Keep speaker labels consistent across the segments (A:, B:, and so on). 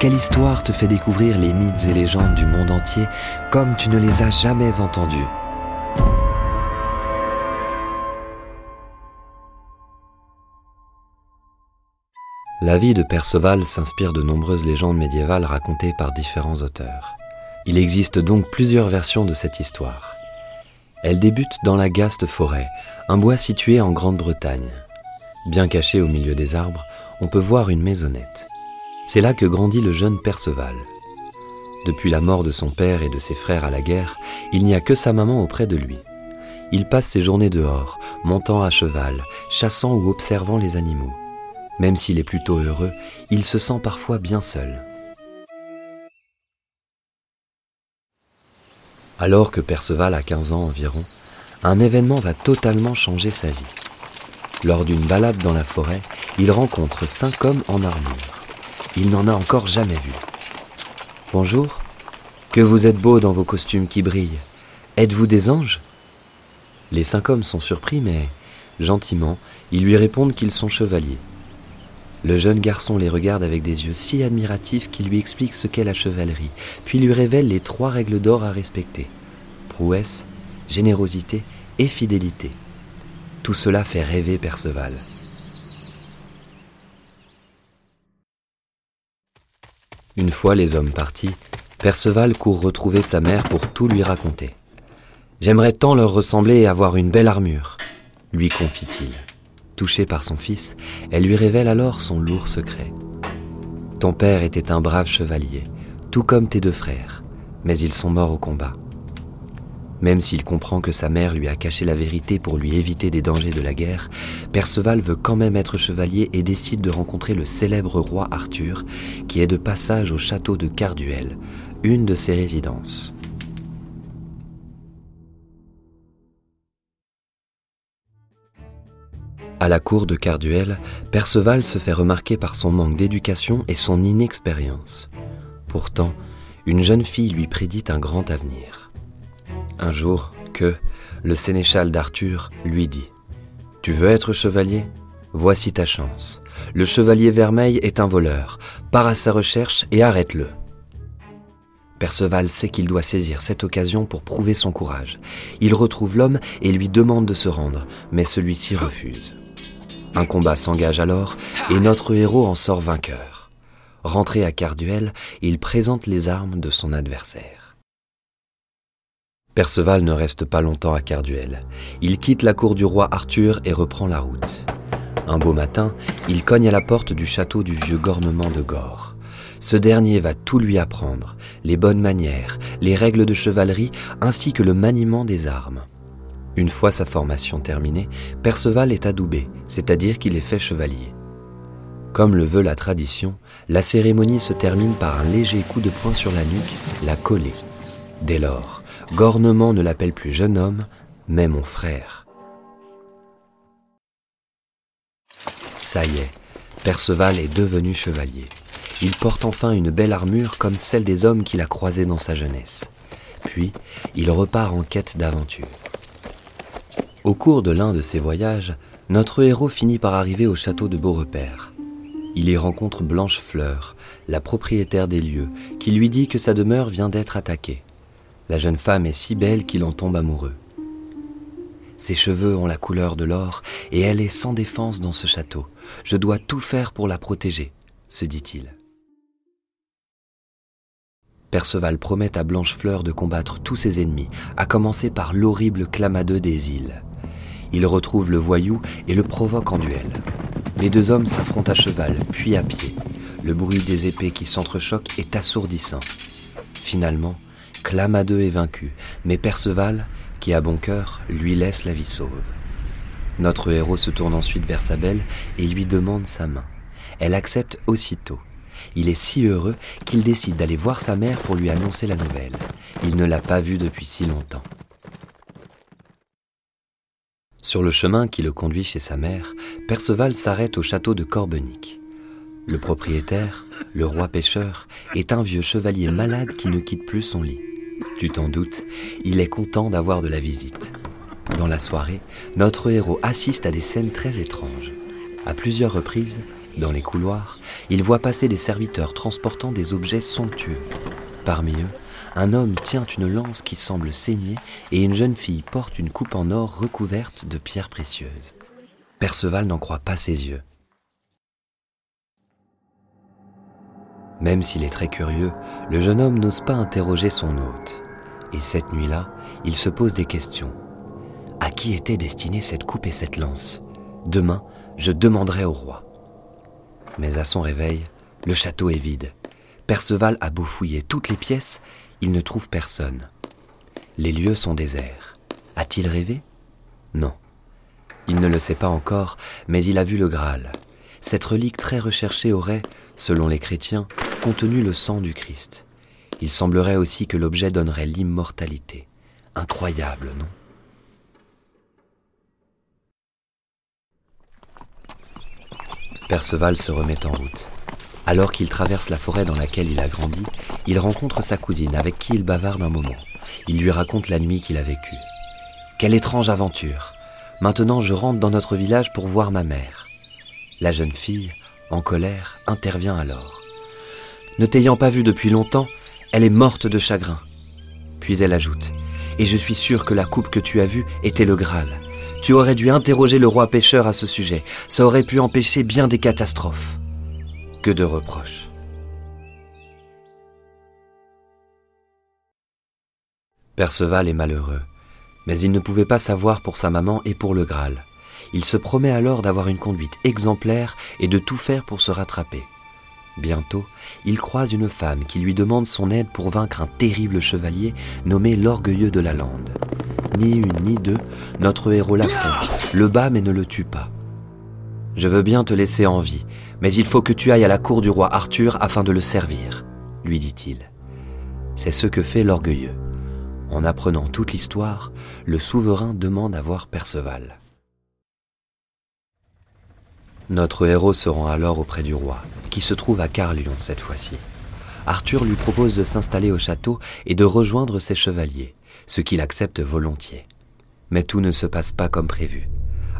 A: Quelle histoire te fait découvrir les mythes et légendes du monde entier comme tu ne les as jamais entendus La vie de Perceval s'inspire de nombreuses légendes médiévales racontées par différents auteurs. Il existe donc plusieurs versions de cette histoire. Elle débute dans la Gaste forêt, un bois situé en Grande-Bretagne. Bien caché au milieu des arbres, on peut voir une maisonnette. C'est là que grandit le jeune Perceval. Depuis la mort de son père et de ses frères à la guerre, il n'y a que sa maman auprès de lui. Il passe ses journées dehors, montant à cheval, chassant ou observant les animaux. Même s'il est plutôt heureux, il se sent parfois bien seul. Alors que Perceval a 15 ans environ, un événement va totalement changer sa vie. Lors d'une balade dans la forêt, il rencontre cinq hommes en armure. Il n'en a encore jamais vu. Bonjour, que vous êtes beaux dans vos costumes qui brillent. Êtes-vous des anges? Les cinq hommes sont surpris, mais gentiment, ils lui répondent qu'ils sont chevaliers. Le jeune garçon les regarde avec des yeux si admiratifs qu'il lui explique ce qu'est la chevalerie, puis lui révèle les trois règles d'or à respecter. Prouesse, générosité et fidélité. Tout cela fait rêver Perceval. Une fois les hommes partis, Perceval court retrouver sa mère pour tout lui raconter. J'aimerais tant leur ressembler et avoir une belle armure, lui confie-t-il. Touchée par son fils, elle lui révèle alors son lourd secret. Ton père était un brave chevalier, tout comme tes deux frères, mais ils sont morts au combat. Même s'il comprend que sa mère lui a caché la vérité pour lui éviter des dangers de la guerre, Perceval veut quand même être chevalier et décide de rencontrer le célèbre roi Arthur, qui est de passage au château de Carduel, une de ses résidences. À la cour de Carduel, Perceval se fait remarquer par son manque d'éducation et son inexpérience. Pourtant, une jeune fille lui prédit un grand avenir. Un jour, que le sénéchal d'Arthur lui dit Tu veux être chevalier? Voici ta chance. Le chevalier vermeil est un voleur. Pars à sa recherche et arrête-le. Perceval sait qu'il doit saisir cette occasion pour prouver son courage. Il retrouve l'homme et lui demande de se rendre, mais celui-ci refuse. Un combat s'engage alors et notre héros en sort vainqueur. Rentré à Carduel, il présente les armes de son adversaire. Perceval ne reste pas longtemps à Carduel. Il quitte la cour du roi Arthur et reprend la route. Un beau matin, il cogne à la porte du château du vieux Gornement de Gore. Ce dernier va tout lui apprendre, les bonnes manières, les règles de chevalerie ainsi que le maniement des armes. Une fois sa formation terminée, Perceval est adoubé, c'est-à-dire qu'il est fait chevalier. Comme le veut la tradition, la cérémonie se termine par un léger coup de poing sur la nuque, la collée. Dès lors, Gornement ne l'appelle plus jeune homme, mais mon frère. Ça y est, Perceval est devenu chevalier. Il porte enfin une belle armure comme celle des hommes qu'il a croisés dans sa jeunesse. Puis, il repart en quête d'aventure. Au cours de l'un de ses voyages, notre héros finit par arriver au château de Beaurepaire. Il y rencontre Blanche Fleur, la propriétaire des lieux, qui lui dit que sa demeure vient d'être attaquée. La jeune femme est si belle qu'il en tombe amoureux. Ses cheveux ont la couleur de l'or et elle est sans défense dans ce château. Je dois tout faire pour la protéger, se dit-il. Perceval promet à Blanchefleur de combattre tous ses ennemis, à commencer par l'horrible Clamadeux des îles. Il retrouve le voyou et le provoque en duel. Les deux hommes s'affrontent à cheval, puis à pied. Le bruit des épées qui s'entrechoquent est assourdissant. Finalement, Clamadeux est vaincu, mais Perceval, qui a bon cœur, lui laisse la vie sauve. Notre héros se tourne ensuite vers sa belle et lui demande sa main. Elle accepte aussitôt. Il est si heureux qu'il décide d'aller voir sa mère pour lui annoncer la nouvelle. Il ne l'a pas vue depuis si longtemps. Sur le chemin qui le conduit chez sa mère, Perceval s'arrête au château de Corbenic. Le propriétaire, le roi pêcheur, est un vieux chevalier malade qui ne quitte plus son lit. Tu t'en doutes, il est content d'avoir de la visite. Dans la soirée, notre héros assiste à des scènes très étranges. À plusieurs reprises, dans les couloirs, il voit passer des serviteurs transportant des objets somptueux. Parmi eux, un homme tient une lance qui semble saigner et une jeune fille porte une coupe en or recouverte de pierres précieuses. Perceval n'en croit pas ses yeux. Même s'il est très curieux, le jeune homme n'ose pas interroger son hôte. Et cette nuit-là, il se pose des questions. À qui était destinée cette coupe et cette lance? Demain, je demanderai au roi. Mais à son réveil, le château est vide. Perceval a beau fouiller toutes les pièces, il ne trouve personne. Les lieux sont déserts. A-t-il rêvé? Non. Il ne le sait pas encore, mais il a vu le Graal. Cette relique très recherchée aurait, selon les chrétiens, contenu le sang du Christ. Il semblerait aussi que l'objet donnerait l'immortalité. Incroyable, non? Perceval se remet en route. Alors qu'il traverse la forêt dans laquelle il a grandi, il rencontre sa cousine avec qui il bavarde un moment. Il lui raconte la nuit qu'il a vécue. Quelle étrange aventure Maintenant je rentre dans notre village pour voir ma mère. La jeune fille, en colère, intervient alors. Ne t'ayant pas vue depuis longtemps, elle est morte de chagrin. Puis elle ajoute Et je suis sûre que la coupe que tu as vue était le Graal. Tu aurais dû interroger le roi pêcheur à ce sujet. Ça aurait pu empêcher bien des catastrophes que de reproches. Perceval est malheureux, mais il ne pouvait pas savoir pour sa maman et pour le Graal. Il se promet alors d'avoir une conduite exemplaire et de tout faire pour se rattraper. Bientôt, il croise une femme qui lui demande son aide pour vaincre un terrible chevalier nommé l'Orgueilleux de la Lande. Ni une ni deux, notre héros l'affronte, le bat mais ne le tue pas. Je veux bien te laisser en vie, mais il faut que tu ailles à la cour du roi Arthur afin de le servir, lui dit-il. C'est ce que fait l'orgueilleux. En apprenant toute l'histoire, le souverain demande à voir Perceval. Notre héros se rend alors auprès du roi, qui se trouve à Carlion cette fois-ci. Arthur lui propose de s'installer au château et de rejoindre ses chevaliers, ce qu'il accepte volontiers. Mais tout ne se passe pas comme prévu.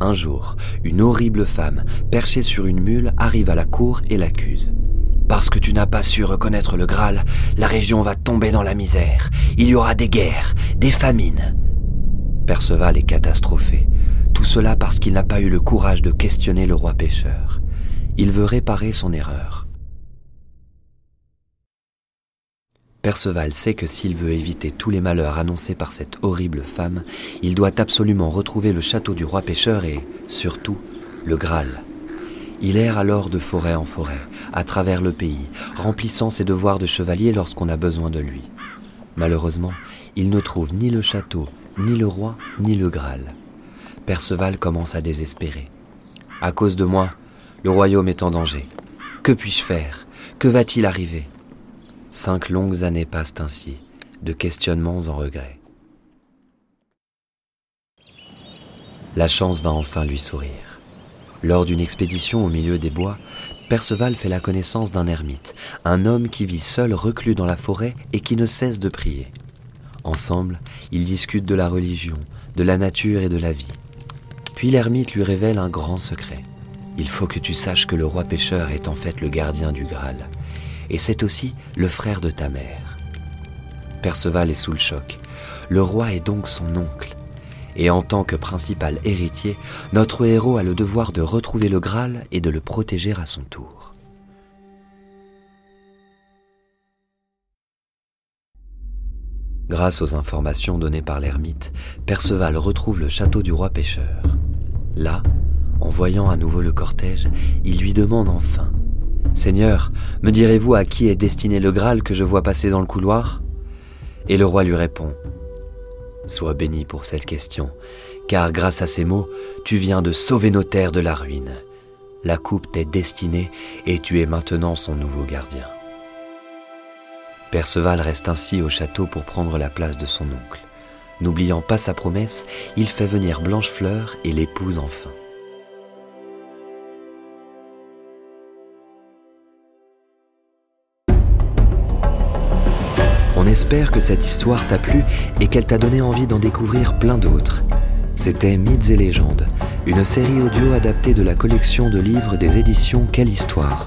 A: Un jour, une horrible femme, perchée sur une mule, arrive à la cour et l'accuse. Parce que tu n'as pas su reconnaître le Graal, la région va tomber dans la misère. Il y aura des guerres, des famines. Perceval est catastrophé. Tout cela parce qu'il n'a pas eu le courage de questionner le roi pêcheur. Il veut réparer son erreur. Perceval sait que s'il veut éviter tous les malheurs annoncés par cette horrible femme, il doit absolument retrouver le château du roi pêcheur et, surtout, le Graal. Il erre alors de forêt en forêt, à travers le pays, remplissant ses devoirs de chevalier lorsqu'on a besoin de lui. Malheureusement, il ne trouve ni le château, ni le roi, ni le Graal. Perceval commence à désespérer. À cause de moi, le royaume est en danger. Que puis-je faire? Que va-t-il arriver? Cinq longues années passent ainsi, de questionnements en regrets. La chance va enfin lui sourire. Lors d'une expédition au milieu des bois, Perceval fait la connaissance d'un ermite, un homme qui vit seul reclus dans la forêt et qui ne cesse de prier. Ensemble, ils discutent de la religion, de la nature et de la vie. Puis l'ermite lui révèle un grand secret. Il faut que tu saches que le roi pêcheur est en fait le gardien du Graal et c'est aussi le frère de ta mère. Perceval est sous le choc. Le roi est donc son oncle. Et en tant que principal héritier, notre héros a le devoir de retrouver le Graal et de le protéger à son tour. Grâce aux informations données par l'ermite, Perceval retrouve le château du roi pêcheur. Là, en voyant à nouveau le cortège, il lui demande enfin Seigneur, me direz-vous à qui est destiné le Graal que je vois passer dans le couloir? Et le roi lui répond Sois béni pour cette question, car grâce à ces mots, tu viens de sauver nos terres de la ruine. La coupe t'est destinée et tu es maintenant son nouveau gardien. Perceval reste ainsi au château pour prendre la place de son oncle. N'oubliant pas sa promesse, il fait venir Blanchefleur et l'épouse enfin. On espère que cette histoire t'a plu et qu'elle t'a donné envie d'en découvrir plein d'autres. C'était Mythes et légendes, une série audio adaptée de la collection de livres des éditions Quelle Histoire.